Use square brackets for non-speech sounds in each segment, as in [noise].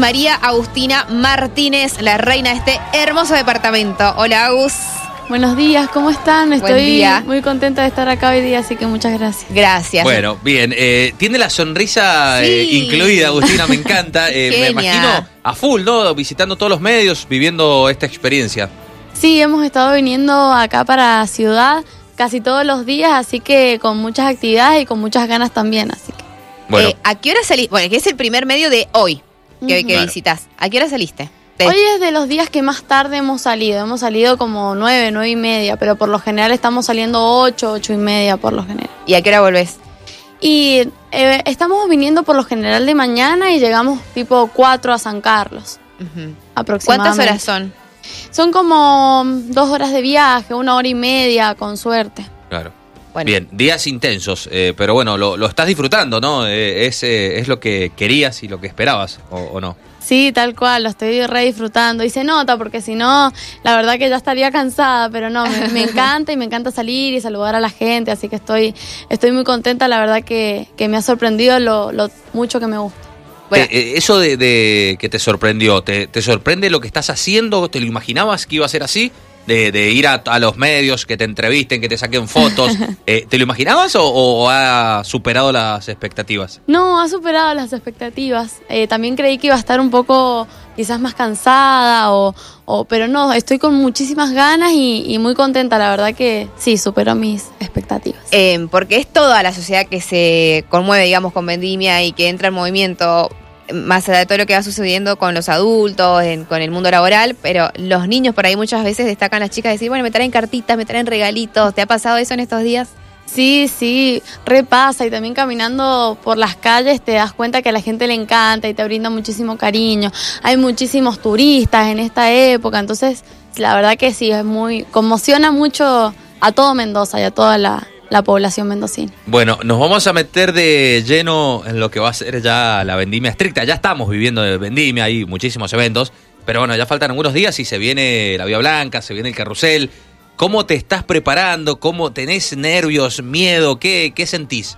María Agustina Martínez, la reina de este hermoso departamento. Hola, Agus. Buenos días, ¿cómo están? Buen Estoy día. muy contenta de estar acá hoy día, así que muchas gracias. Gracias. Bueno, bien. eh, tiene la sonrisa eh, incluida, Agustina, me encanta. [laughs] Eh, me imagino a full, ¿no? Visitando todos los medios, viviendo esta experiencia. Sí, hemos estado viniendo acá para Ciudad casi todos los días, así que con muchas actividades y con muchas ganas también, así que. Bueno, Eh, ¿A qué hora saliste? Bueno, que es el primer medio de hoy que, que Claro. visitas. ¿A qué hora saliste? De- Hoy es de los días que más tarde hemos salido, hemos salido como nueve, nueve y media, pero por lo general estamos saliendo ocho, ocho y media por lo general. ¿Y a qué hora volvés? Y eh, estamos viniendo por lo general de mañana y llegamos tipo 4 a San Carlos, aproximadamente. ¿Cuántas horas son? Son como dos horas de viaje, una hora y media, con suerte. claro. Bueno, Bien, días intensos, eh, pero bueno, lo, lo estás disfrutando, ¿no? Eh, es, eh, es lo que querías y lo que esperabas, ¿o, o no? Sí, tal cual, lo estoy re disfrutando. Y se nota, porque si no, la verdad que ya estaría cansada, pero no, me, me [laughs] encanta y me encanta salir y saludar a la gente, así que estoy, estoy muy contenta, la verdad que, que me ha sorprendido lo, lo mucho que me gusta. Bueno. Eh, eso de, de que te sorprendió, ¿te, ¿te sorprende lo que estás haciendo? ¿Te lo imaginabas que iba a ser así? De, de ir a, a los medios, que te entrevisten, que te saquen fotos. [laughs] Eh, ¿Te lo imaginabas o, o ha superado las expectativas? No, ha superado las expectativas. Eh, también creí que iba a estar un poco quizás más cansada, o, o- pero no, estoy con muchísimas ganas y, y muy contenta, la verdad que sí, superó mis expectativas. Eh, porque es toda la sociedad que se conmueve, digamos, con vendimia y que entra en movimiento, más allá de todo lo que va sucediendo con los adultos, con el mundo laboral, pero los niños por ahí muchas veces destacan las chicas decir, bueno, me traen cartitas, me traen regalitos. ¿Te ha pasado eso en estos días? Sí, sí, repasa y también caminando por las calles te das cuenta que a la gente le encanta y te brinda muchísimo cariño. Hay muchísimos turistas en esta época, entonces la verdad que sí, es muy, conmociona mucho a todo Mendoza y a toda la, la población mendocina. Bueno, nos vamos a meter de lleno en lo que va a ser ya la vendimia estricta. Ya estamos viviendo de vendimia, hay muchísimos eventos, pero bueno, ya faltan algunos días y se viene la Vía Blanca, se viene el carrusel. ¿Cómo te estás preparando? ¿Cómo tenés nervios, miedo? ¿Qué, qué sentís?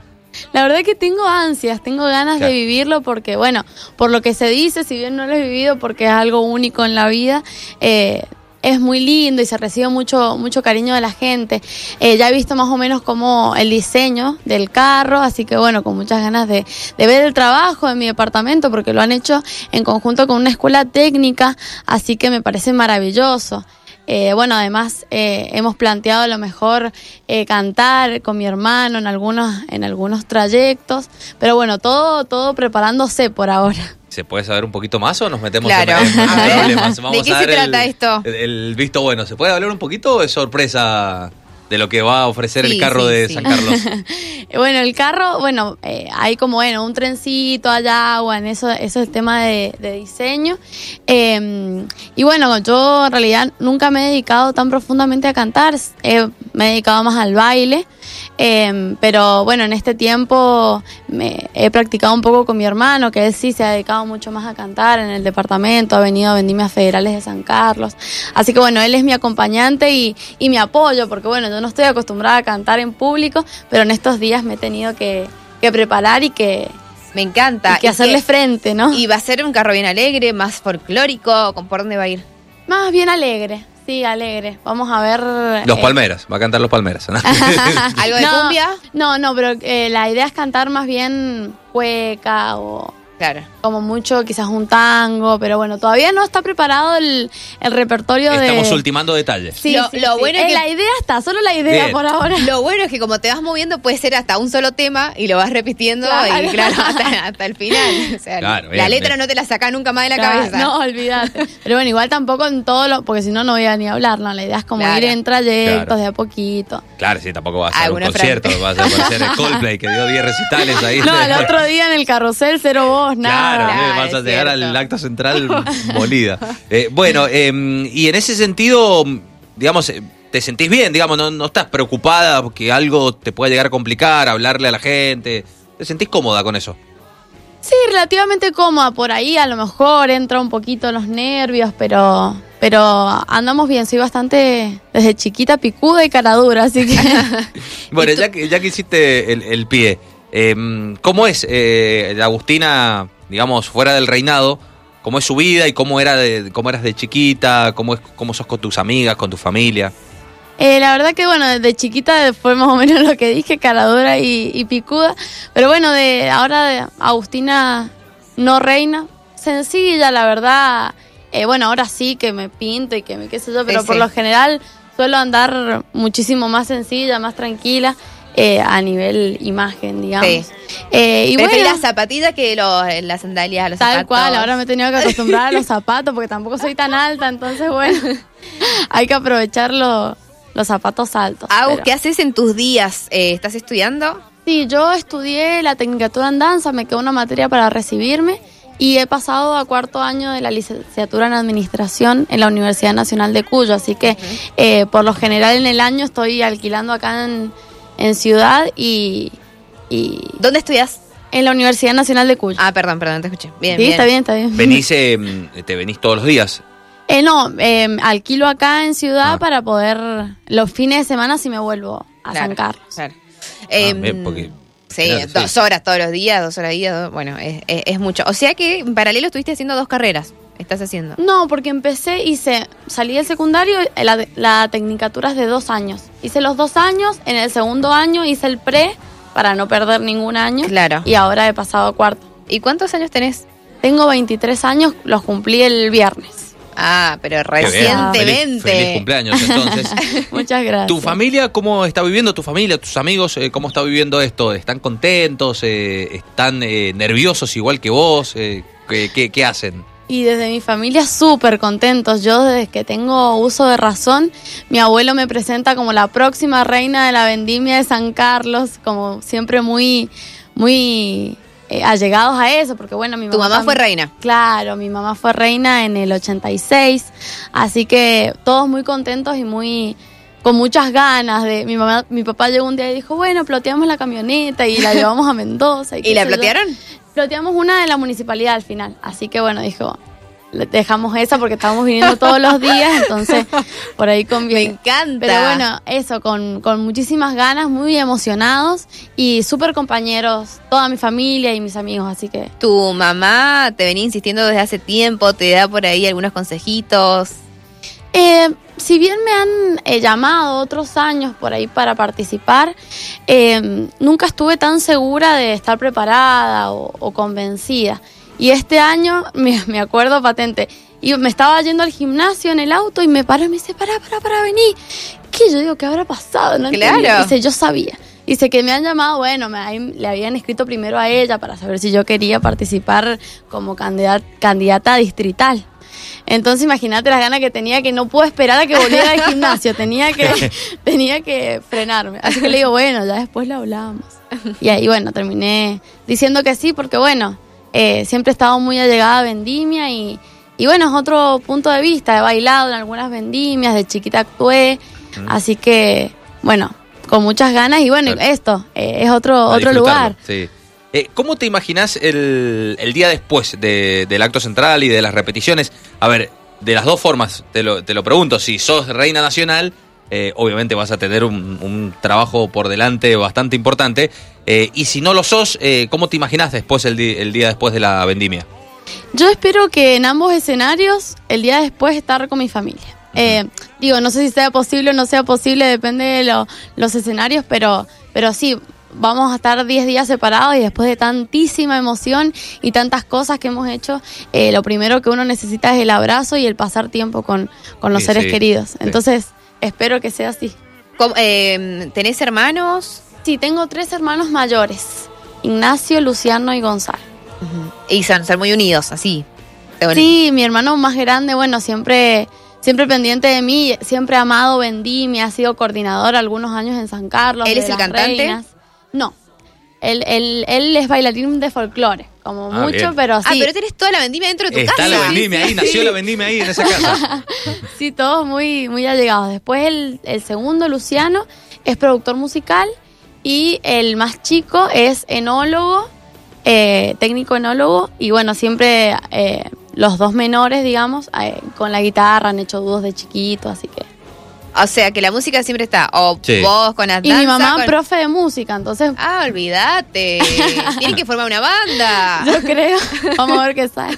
La verdad que tengo ansias, tengo ganas Claro. de vivirlo porque, bueno, por lo que se dice, si bien no lo he vivido porque es algo único en la vida, eh, es muy lindo y se recibe mucho, mucho cariño de la gente. Eh, ya he visto más o menos como el diseño del carro, así que bueno, con muchas ganas de, de ver el trabajo en mi departamento porque lo han hecho en conjunto con una escuela técnica, así que me parece maravilloso. Eh, bueno, además eh, hemos planteado a lo mejor eh, cantar con mi hermano en algunos, en algunos trayectos, pero bueno, todo, todo preparándose por ahora. ¿Se puede saber un poquito más o nos metemos Claro. en, en problemas? [laughs] ¿de Vamos qué a se trata el- esto? El, el visto bueno. ¿Se puede hablar un poquito o es sorpresa de lo que va a ofrecer Sí, el carro sí, de sí. San Carlos? [laughs] Bueno, el carro, bueno, eh, hay como, bueno, un trencito, agua, en eso, eso es el tema de, de diseño. Eh, y bueno, yo en realidad nunca me he dedicado tan profundamente a cantar, eh, me he dedicado más al baile. Eh, pero bueno, en este tiempo me he practicado un poco con mi hermano, que él sí se ha dedicado mucho más a cantar en el departamento, ha venido a vendimias federales de San Carlos. Así que bueno, él es mi acompañante y, y mi apoyo, porque bueno, yo no estoy acostumbrada a cantar en público, pero en estos días me he tenido que, que preparar y que, Me encanta. y que hacerle qué- frente, ¿no? Y va a ser un carro bien alegre, más folclórico. ¿con- ¿Por dónde va a ir? Más bien alegre, sí, alegre. Vamos a ver... Los eh, Palmeras, va a cantar Los Palmeras. ¿no? [laughs] ¿Algo de no, cumbia? No, no, pero eh, la idea es cantar más bien cueca o Claro. como mucho quizás un tango, pero bueno, todavía no está preparado el, el repertorio de... Estamos ultimando detalles. Sí, Lo- sí, lo sí. bueno es Eh, que- La idea está, solo la idea Bien. por ahora. Lo bueno es que como te vas moviendo puede ser hasta un solo tema y lo vas repitiendo Claro. y claro, hasta, hasta el final. O sea, Claro, la bien, letra bien. no te la saca nunca más de la Claro, cabeza. No, olvídate. Pero bueno, igual tampoco en todo lo, porque si no, no voy a ni hablar, ¿no? La idea es como Claro. ir en trayectos Claro. de a poquito. Claro, sí, tampoco va a ser un concierto, va a ser, Coldplay que dio 10 recitales ahí. No, [laughs] el otro día en el carrusel, cero voz, nada. Claro, eh, Claro, vas a llegar cierto. al acto central [laughs] molida. Eh, bueno, eh, y en ese sentido, digamos, eh, te sentís bien, digamos, no, no estás preocupada porque algo te pueda llegar a complicar, hablarle a la gente. ¿Te sentís cómoda con eso? Sí, relativamente cómoda por ahí, a lo mejor entra un poquito los nervios, pero pero andamos bien, soy bastante desde chiquita picuda y cara dura, así que [laughs] Bueno, [laughs] ya que, ya que hiciste el, el pie, eh, ¿cómo es eh, Agustina, digamos, fuera del reinado? cómo es su vida y cómo era de, cómo eras de chiquita, cómo es, cómo sos con tus amigas, con tu familia. Eh, la verdad que bueno, desde chiquita fue más o menos [laughs] lo que dije, caradura y, y picuda. Pero bueno, de ahora de Agustina no reina, sencilla, la verdad. Eh, bueno, ahora sí que me pinto y que me qué sé yo, pero Sí, por sí. lo general suelo andar muchísimo más sencilla, más tranquila. Eh, a nivel imagen, digamos. Sí. Eh, y bueno, las zapatillas que los, las sandalias, los Tal zapatos. cual, ahora me he tenido que acostumbrar a los zapatos porque tampoco soy tan alta, entonces bueno, [laughs] hay que aprovechar lo- los zapatos altos. Agus, pero- ¿qué haces en tus días? Eh, ¿Estás estudiando? Sí, yo estudié la tecnicatura en danza, me quedó una materia para recibirme y he pasado a cuarto año de la licenciatura en administración en la Universidad Nacional de Cuyo, así que eh, por lo general en el año estoy alquilando acá en, en Ciudad y, y ¿Dónde estudias? en la Universidad Nacional de Cuyo. Ah, perdón, perdón, te escuché. Bien, sí, bien. está bien, está bien. Venís, eh, te venís todos los días. Eh, no, eh, alquilo acá en Ciudad Ah. para poder los fines de semana si me vuelvo a Claro, San Carlos. claro. Em, bien, porque- sí, Claro, sí. dos horas todos los días, dos horas días, dos- bueno, es, es- es mucho. O sea que en paralelo estuviste haciendo dos carreras. Estás haciendo. No, porque empecé, hice, salí del secundario, eh, la, la tecnicatura es de dos años. Hice los dos años, en el segundo año hice el pre para no perder ningún año. Claro. Y ahora he pasado a cuarto. ¿Y cuántos años tenés? Tengo 23 años, los cumplí el viernes. Ah, pero recientemente. Feliz, feliz cumpleaños entonces. [laughs] Muchas gracias. ¿Tu familia cómo está viviendo? ¿Tu familia, tus amigos, eh, cómo está viviendo esto? ¿Están contentos? Eh, ¿Están eh, nerviosos igual que vos? Eh, ¿qué, qué, qué hacen? Y desde mi familia súper contentos. Yo desde que tengo uso de razón, mi abuelo me presenta como la próxima reina de la vendimia de San Carlos, como siempre muy, muy eh, allegados a eso, porque bueno, mi Tu mamá fue reina. Claro, mi mamá fue reina en el 86, así que todos muy contentos y muy con muchas ganas de mi mamá, mi papá llegó un día y dijo, bueno, ploteamos la camioneta y la [laughs] llevamos a Mendoza. ¿Y qué la yo. plotearon? Ploteamos una de la municipalidad al final, así que bueno, dijo, dejamos esa porque estábamos viniendo todos los días, entonces [laughs] por ahí Me conviene. encanta. Pero bueno, eso, con, con muchísimas ganas, muy emocionados y súper compañeros, toda mi familia y mis amigos, así que Tu mamá te venía insistiendo desde hace tiempo, te da por ahí algunos consejitos. Eh, si bien me han eh, llamado otros años por ahí para participar, eh, nunca estuve tan segura de estar preparada o, o convencida. Y este año, [laughs] me, me acuerdo patente, y me estaba yendo al gimnasio en el auto y me paró y me dice, para, para, para, vení. ¿Qué? Yo digo, ¿qué habrá pasado? No Claro. entendí. Dice, yo sabía. Dice que me han llamado, bueno, me, le habían escrito primero a ella para saber si yo quería participar como candidat- candidata distrital. Entonces imagínate las ganas que tenía que no puedo esperar a que volviera al gimnasio, [laughs] tenía que, [laughs] tenía que frenarme. Así que le digo, bueno, ya después lo hablábamos. Y ahí bueno, terminé diciendo que sí, porque bueno, eh, siempre he estado muy allegada a vendimia y, y bueno, es otro punto de vista. He bailado en algunas vendimias, de chiquita actué, así que bueno, con muchas ganas y bueno, Claro. esto eh, es otro, A otro lugar. Sí. Eh, ¿Cómo te imaginas el, el día después de- del acto central y de las repeticiones? A ver, de las dos formas, te lo, te lo pregunto. Si sos reina nacional, eh, obviamente vas a tener un, un trabajo por delante bastante importante. Eh, y si no lo sos, ¿cómo te imaginas después el, di- el día después de la vendimia? Yo espero que en ambos escenarios el día después estar con mi familia. Eh, digo, no sé si sea posible o no sea posible, depende de lo- los escenarios, pero, pero sí, vamos a estar 10 días separados y después de tantísima emoción y tantas cosas que hemos hecho, eh, lo primero que uno necesita es el abrazo y el pasar tiempo con, con los Sí, seres sí, queridos. sí. Entonces, espero que sea así. ¿Cómo- eh, ¿Tenés hermanos? Sí, tengo tres hermanos mayores, Ignacio, Luciano y Gonzalo. Y son, son muy unidos, así. Sí, mi hermano más grande, bueno, siempre, siempre pendiente de mí, siempre amado Vendimia, ha sido coordinador algunos años en San Carlos. ¿Él de es el cantante? Reinas. No, él, él, él es bailarín de folclore, como Ah, mucho, bien. pero sí, Ah, pero tenés toda la vendimia dentro de tu Está casa. la vendimia ahí, nació la vendimia ahí en esa casa. [laughs] sí, todos muy, muy allegados. Después el, el segundo, Luciano, es productor musical y el más chico es enólogo, eh, técnico enólogo y bueno, siempre eh, los dos menores, digamos, eh, con la guitarra han hecho dúos de chiquito, así que O sea, que la música siempre está. O Sí. vos con la Y mi mamá, con- profe de música, entonces Ah, olvídate. [laughs] Tienen que formar una banda. yo creo. Vamos a ver qué sale.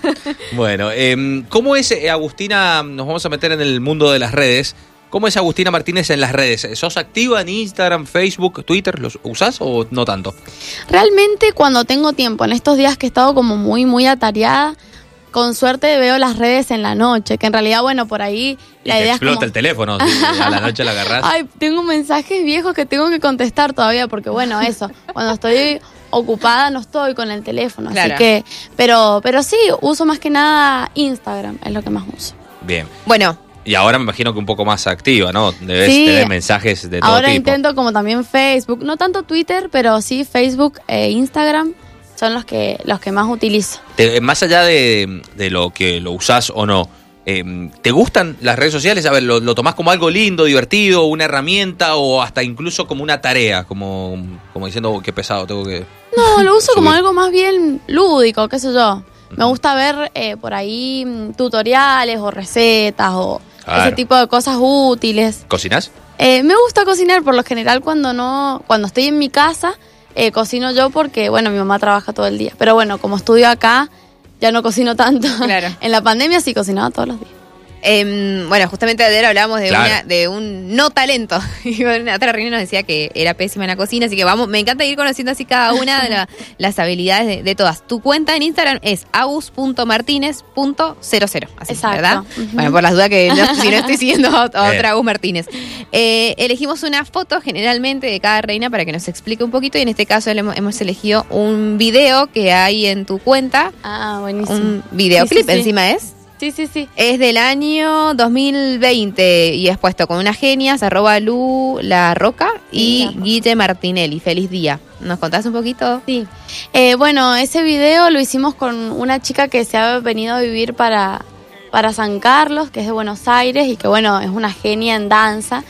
Bueno, em, ¿cómo es eh, Agustina? Nos vamos a meter en el mundo de las redes. ¿Cómo es Agustina Martínez en las redes? ¿Sos activa en Instagram, Facebook, Twitter? ¿Los usás o no tanto? Realmente cuando tengo tiempo, en estos días que he estado como muy, muy atareada, con suerte veo las redes en la noche, que en realidad, bueno, por ahí Y la te idea es explota como... el teléfono. si [laughs] a la noche la agarrás. Ay, tengo mensajes viejos que tengo que contestar todavía, porque bueno, eso, cuando estoy ocupada no estoy con el teléfono, Claro. así que, pero, pero sí, uso más que nada Instagram, es lo que más uso. Bien. Bueno, Y ahora me imagino que un poco más activa, ¿no? Debes Sí. tener mensajes de todo Ahora tipo. intento como también Facebook, no tanto Twitter, pero sí Facebook e Instagram son los que, los que más utilizo. Te- más allá de, de lo que lo usás o no, eh, ¿te gustan las redes sociales? A ver, ¿lo, lo tomás como algo lindo, divertido, una herramienta o hasta incluso como una tarea? Como, como diciendo, "Oh, qué pesado, tengo que... No, lo uso como algo más bien lúdico, qué sé yo. Me gusta ver eh, por ahí mm, tutoriales o recetas o Claro. ese tipo de cosas útiles. ¿Cocinas? Eh, me gusta cocinar por lo general cuando no, cuando estoy en mi casa, eh, cocino yo porque, bueno, mi mamá trabaja todo el día. Pero bueno, como estudio acá, ya no cocino tanto. Claro. [laughs] en la pandemia sí cocinaba todos los días. Em, bueno, justamente ayer hablábamos de, Claro. una, de un no talento. [laughs] Y en otra reunión nos decía que era pésima en la cocina, así que vamos, me encanta ir conociendo así cada una de la- [laughs] las habilidades de, de todas. Tu cuenta en Instagram es agus.martinez.00, así, Exacto. ¿verdad? Ujú. Bueno, por las dudas que [laughs] no- si no estoy siguiendo a, otra Agus Martínez. Eh, elegimos una foto generalmente de cada reina para que nos explique un poquito y en este caso hemos elegido un video que hay en tu cuenta, Ah, buenísimo. un videoclip Sí, sí, sí. encima es. Sí, sí, sí. Es del año 2020 y es puesto con unas genias, arroba Lu La Roca y. Guille Martinelli. Feliz día. ¿Nos contás un poquito? Sí. Eh, bueno, ese video lo hicimos con una chica que se ha venido a vivir para, para San Carlos, que es de Buenos Aires y que, bueno, es una genia en danza.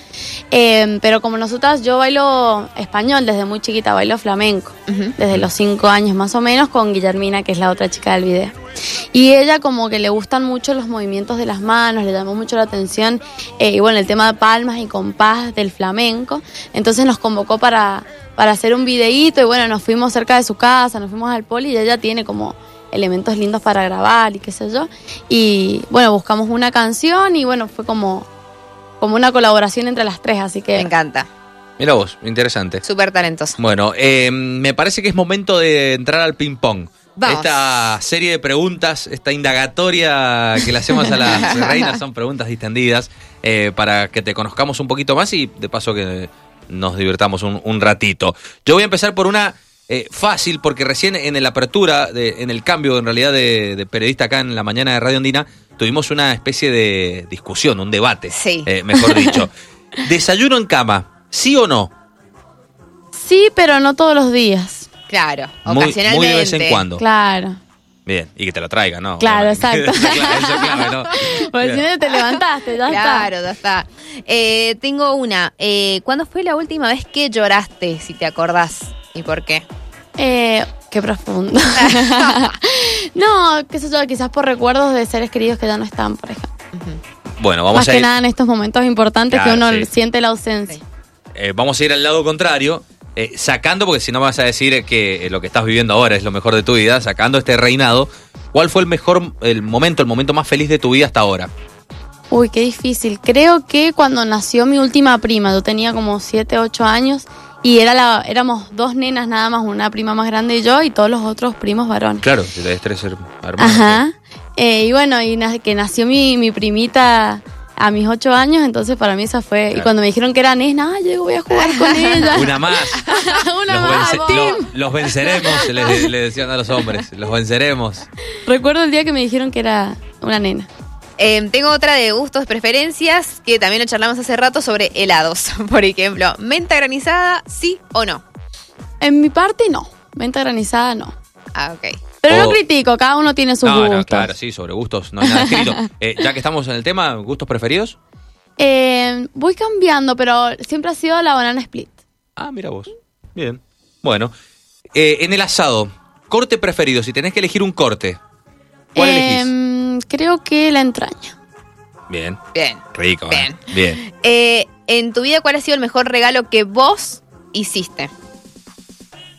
Eh, pero como nosotras, yo bailo español desde muy chiquita, bailo flamenco, desde los cinco años más o menos, con Guillermina, que es la otra chica del video. Y ella como que le gustan mucho los movimientos de las manos, le llamó mucho la atención, eh, y bueno, el tema de palmas y compás del flamenco. Entonces nos convocó para, para hacer un videíto y bueno, nos fuimos cerca de su casa, nos fuimos al poli y ella tiene como elementos lindos para grabar y qué sé yo. Y bueno, buscamos una canción y bueno, fue como, como una colaboración entre las tres, así Me que... encanta. Mira vos, interesante. Súper talentoso. Bueno, eh, me parece que es momento de entrar al ping-pong. Vamos. Esta serie de preguntas, esta indagatoria que le hacemos a las [laughs] reinas son preguntas distendidas eh, para que te conozcamos un poquito más y de paso que nos divirtamos un, un ratito. Yo voy a empezar por una eh, fácil porque recién en la apertura, de- en el cambio en realidad de, de periodista acá en la mañana de Radio Andina, tuvimos una especie de discusión, un debate, Sí. eh, mejor dicho. [laughs] ¿Desayuno en cama? ¿Sí o no? Sí, pero no todos los días. Claro, Muy, ocasionalmente. muy de vez en cuando. Claro. Bien, y que te lo traiga, ¿no? Claro, exacto. [laughs] Claro, eso. Porque si no te levantaste, ya está. Claro, ya está. Eh, tengo una. Eh, ¿Cuándo fue la última vez que lloraste, si te acordás? ¿Y por qué? Eh, qué profundo. [laughs] [laughs] no, qué sé yo, quizás por recuerdos de seres queridos que ya no están, por ejemplo. Bueno, vamos Más a, que ir, nada en estos momentos importantes Claro, que uno sí. siente la ausencia. eh, vamos a ir al lado contrario, eh, sacando, porque si no me vas a decir que eh, lo que estás viviendo ahora es lo mejor de tu vida, sacando este reinado, ¿cuál fue el mejor, el momento, el momento más feliz de tu vida hasta ahora? Uy, qué difícil. Creo que cuando nació mi última prima, yo tenía como 7, 8 años y era la, éramos dos nenas nada más, una prima más grande y yo y todos los otros primos varones. Claro, debes tres hermanos. Ajá. Eh, y bueno, y na- que nació mi, mi primita a mis 8 años, entonces para mí esa fue... Y cuando me dijeron que era nena, ah, yo voy a jugar con [laughs] ella. Una más. [laughs] Una los, más, vence- team. lo- los venceremos, le, le decían a los hombres. Los venceremos. Recuerdo el día que me dijeron que era una nena. Eh, tengo otra de gustos, preferencias, que también lo charlamos hace rato sobre helados. [laughs] Por ejemplo, menta granizada, sí o no. En mi parte, no. Venta granizada, no. Ah, ok. Pero O- no critico, cada uno tiene sus No, gustos. no, claro, sí, sobre gustos no hay nada escrito. [laughs] Eh, ya que estamos en el tema, ¿gustos preferidos? Eh, voy cambiando, pero siempre ha sido la banana split. Ah, mira vos. Bien. Bueno, eh, en el asado, corte preferido, si tenés que elegir un corte, ¿cuál elegís? Em, creo que la entraña. Bien, Bien. rico, ¿eh? Bien. Bien. Eh, en tu vida, ¿cuál ha sido el mejor regalo que vos hiciste?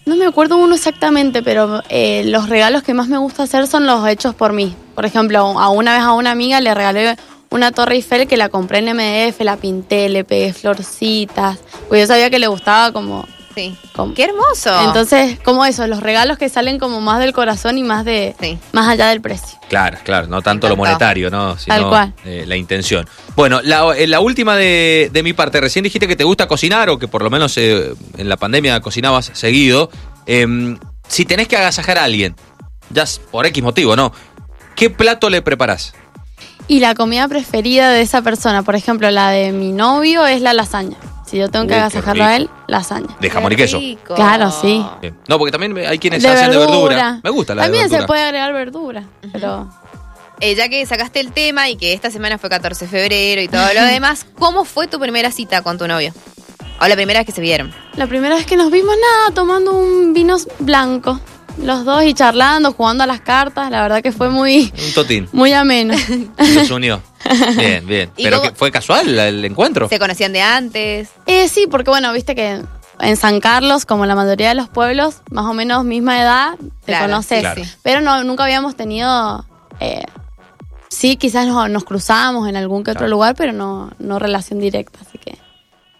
No me acuerdo uno exactamente, pero eh, los regalos que más me gusta hacer son los hechos por mí. Por ejemplo, a una vez a una amiga le regalé una torre Eiffel que la compré en MDF, la pinté, le pegué florcitas, porque yo sabía que le gustaba como... Sí. como- ¡Qué hermoso! Entonces, como eso, los regalos que salen como más del corazón y más de Sí. más allá del precio. Claro, claro, no tanto lo monetario, ¿no? Sino, Tal cual. eh, la intención. Bueno, la, eh, la última de, de mi parte, recién dijiste que te gusta cocinar o que por lo menos eh, en la pandemia cocinabas seguido. Em, si tenés que agasajar a alguien, ya es por X motivo, ¿no? ¿Qué plato le preparás? Y la comida preferida de esa persona, por ejemplo, la de mi novio es la lasaña. Si yo tengo que Uy, agasajarlo a él. Lasaña. ¿De jamón y queso? rico. Claro, sí. Bien. No, porque también hay quienes de hacen verdura. de verdura. Me gusta la También de verdura. se puede agregar verdura, pero Eh, ya que sacaste el tema y que esta semana fue 14 de febrero y todo lo [laughs] demás, ¿cómo fue tu primera cita con tu novio? O la primera vez que se vieron. la primera vez que nos vimos nada, tomando un vino blanco, los dos y charlando, jugando a las cartas, la verdad que fue muy Un totín. muy ameno. [laughs] Los unió. Bien, bien. ¿Y ¿Pero que fue casual el encuentro? ¿Se conocían de antes? Eh, sí, porque bueno, viste que en San Carlos, como la mayoría de los pueblos, más o menos misma edad, te Claro, conoces. Claro. Pero no, nunca habíamos tenido. eh, sí, quizás nos, nos cruzamos en algún que otro lugar, pero no, no relación directa, así que.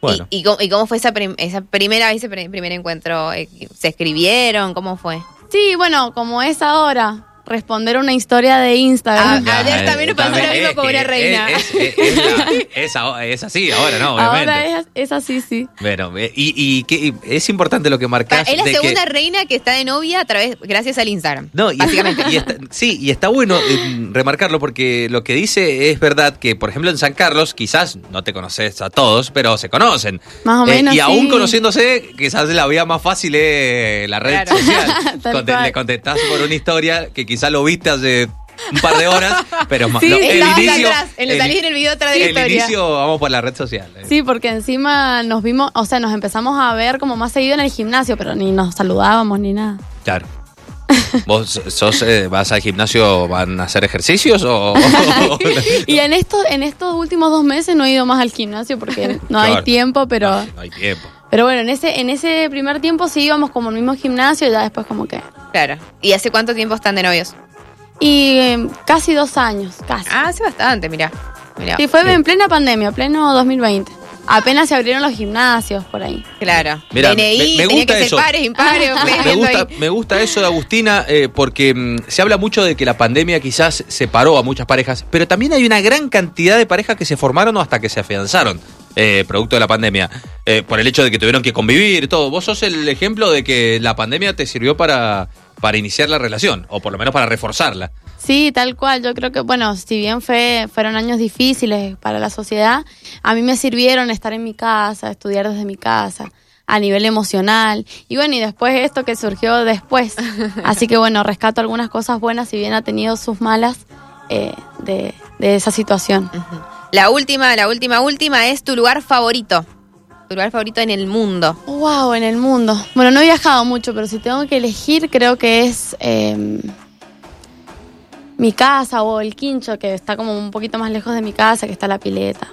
Bueno. ¿Y, y cómo, y cómo fue esa, prim- esa primera vez, ese pri- primer encuentro? Eh, ¿Se escribieron? ¿Cómo fue? Sí, bueno, como es ahora, responder una historia de Instagram. Ah, ayer eh, también nos pasó lo mismo con una reina. Es, es- es la- es a- es así, ahora no, obviamente. ahora es, es así, sí. Bueno, eh, y, y que- y es importante lo que marcás. Es la de que- segunda reina que está de novia a través, gracias al Instagram. No, y, básicamente. y está- sí, y está bueno eh, remarcarlo porque lo que dice es verdad que, por ejemplo, en San Carlos, quizás no te conoces a todos, pero se conocen. Más o Eh, menos, y aún conociéndose, quizás la vía más fácil es la red Claro. social. [laughs] Conte- le contestás por una historia que quizás lo viste hace un par de horas, [laughs] pero ma- Sí, no, Estabas el inicio. atrás, en el, salís en el video atrás de la el historia. inicio vamos por la red social. eh. Sí, porque encima nos vimos, o sea, nos empezamos a ver como más seguido en el gimnasio, pero ni nos saludábamos ni nada. Claro. ¿Vos sos, eh, vas al gimnasio, van a hacer ejercicios o...? [laughs] Y en estos, en estos últimos dos meses no he ido más al gimnasio porque no hay tiempo, pero, No, no hay tiempo. Pero bueno, en ese, en ese primer tiempo sí íbamos como al mismo gimnasio, ya después como que. Claro. ¿Y hace cuánto tiempo están de novios? Y eh, casi dos años, casi. Ah, hace bastante, mirá. Mirá. Sí, fue en plena pandemia, pleno 2020. Apenas se abrieron los gimnasios por ahí. Claro. Mirá, DNI, me- me tenía gusta que ser eso. pares, impares. fue Me gusta, me gusta eso de Agustina eh, porque mm, se habla mucho de que la pandemia quizás separó a muchas parejas, pero también hay una gran cantidad de parejas que se formaron o hasta que se afianzaron. eh, producto de la pandemia, eh, por el hecho de que tuvieron que convivir y todo. Vos sos el ejemplo de que la pandemia te sirvió para, para iniciar la relación, o por lo menos para reforzarla. Sí, tal cual. Yo creo que, bueno, si bien fue, fueron años difíciles para la sociedad, a mí me sirvieron estar en mi casa, estudiar desde mi casa, a nivel emocional. Y bueno, y después esto que surgió después. [laughs] Así que bueno, rescato algunas cosas buenas, si bien ha tenido sus malas eh, de, de esa situación. La última, la última, última es tu lugar favorito. Tu lugar favorito en el mundo. Wow, en el mundo. Bueno, no he viajado mucho, pero si tengo que elegir, creo que es eh, mi casa o el quincho, que está como un poquito más lejos de mi casa, que está la pileta.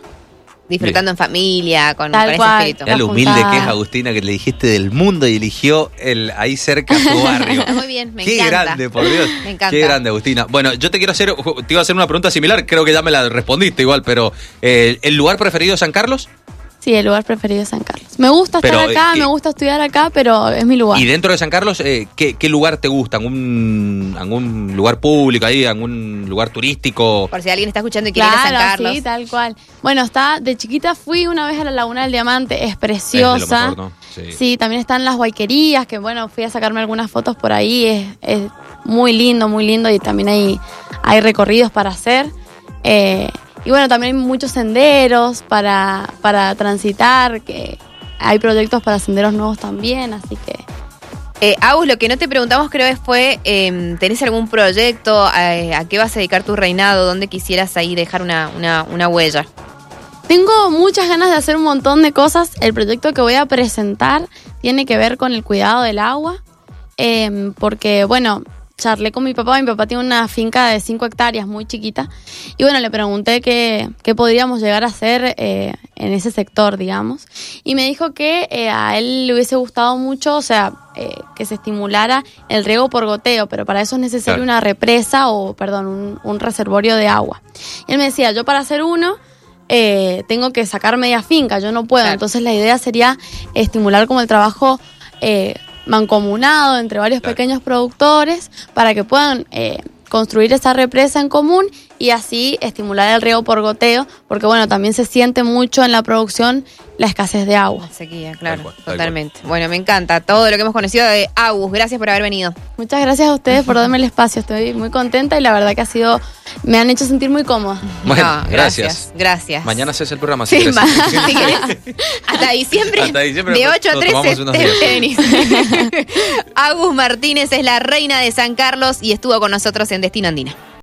Disfrutando en familia, con, Tal con ese cual. espíritu. Mirá lo La humilde que es Agustina, que le dijiste del mundo y eligió el ahí cerca tu barrio. [laughs] Muy bien, me Qué encanta. grande, por Dios. [laughs] Me encanta. Qué grande, Agustina. Bueno, yo te quiero hacer, te iba a hacer una pregunta similar, creo que ya me la respondiste igual, pero eh, ¿el lugar preferido de San Carlos? Sí, el lugar preferido es San Carlos. Me gusta estar Pero, acá, eh, me gusta estudiar acá, pero es mi lugar. Y dentro de San Carlos, eh, ¿qué, qué lugar te gusta? ¿Algún, ¿Algún lugar público ahí? ¿Algún lugar turístico? Por si alguien está escuchando y quiere ir a San Carlos. sí, tal cual. Bueno, está, de chiquita fui una vez a la Laguna del Diamante, es Es de preciosa. lo mejor, ¿no? Sí. Sí, también están las guayquerías, que bueno, fui a sacarme algunas fotos por ahí, es, es muy lindo, muy lindo y también hay, hay recorridos para hacer. Eh, y bueno, también hay muchos senderos para, para transitar, que hay proyectos para senderos nuevos también, así que... Eh, Agus, lo que no te preguntamos creo es fue, eh, ¿tenés algún proyecto? Eh, ¿A qué vas a dedicar tu reinado? ¿Dónde quisieras ahí dejar una, una, una huella? Tengo muchas ganas de hacer un montón de cosas. El proyecto que voy a presentar tiene que ver con el cuidado del agua, eh, porque, bueno, charlé con mi papá, mi papá tiene una finca de 5 hectáreas muy chiquita, y bueno, le pregunté qué, qué podríamos llegar a hacer eh, en ese sector, digamos, y me dijo que eh, a él le hubiese gustado mucho, o sea, eh, que se estimulara el riego por goteo, pero para eso es necesario Claro. una represa o, perdón, un, un reservorio de agua. Y él me decía, yo para hacer uno... eh, tengo que sacar media finca, yo no puedo. Claro. Entonces la idea sería estimular como el trabajo eh, mancomunado entre varios Claro. pequeños productores para que puedan eh, construir esa represa en común y así estimular el riego por goteo, porque bueno, también se siente mucho en la producción la escasez de agua. Sequía, claro, cual, tal totalmente. Bueno, me encanta todo lo que hemos conocido de Agus. Gracias por haber venido. Muchas gracias a ustedes por darme el espacio, estoy muy contenta y la verdad que ha sido, me han hecho sentir muy cómoda. Bueno, No, gracias. Gracias. Mañana haces el programa. Sí, ma- [laughs] si querés. Hasta diciembre. Hasta diciembre de nos- 8 a nos 13 tomamos unos te días. venís. [laughs] Agus Martínez es la reina de San Carlos y estuvo con nosotros en Destino Andina.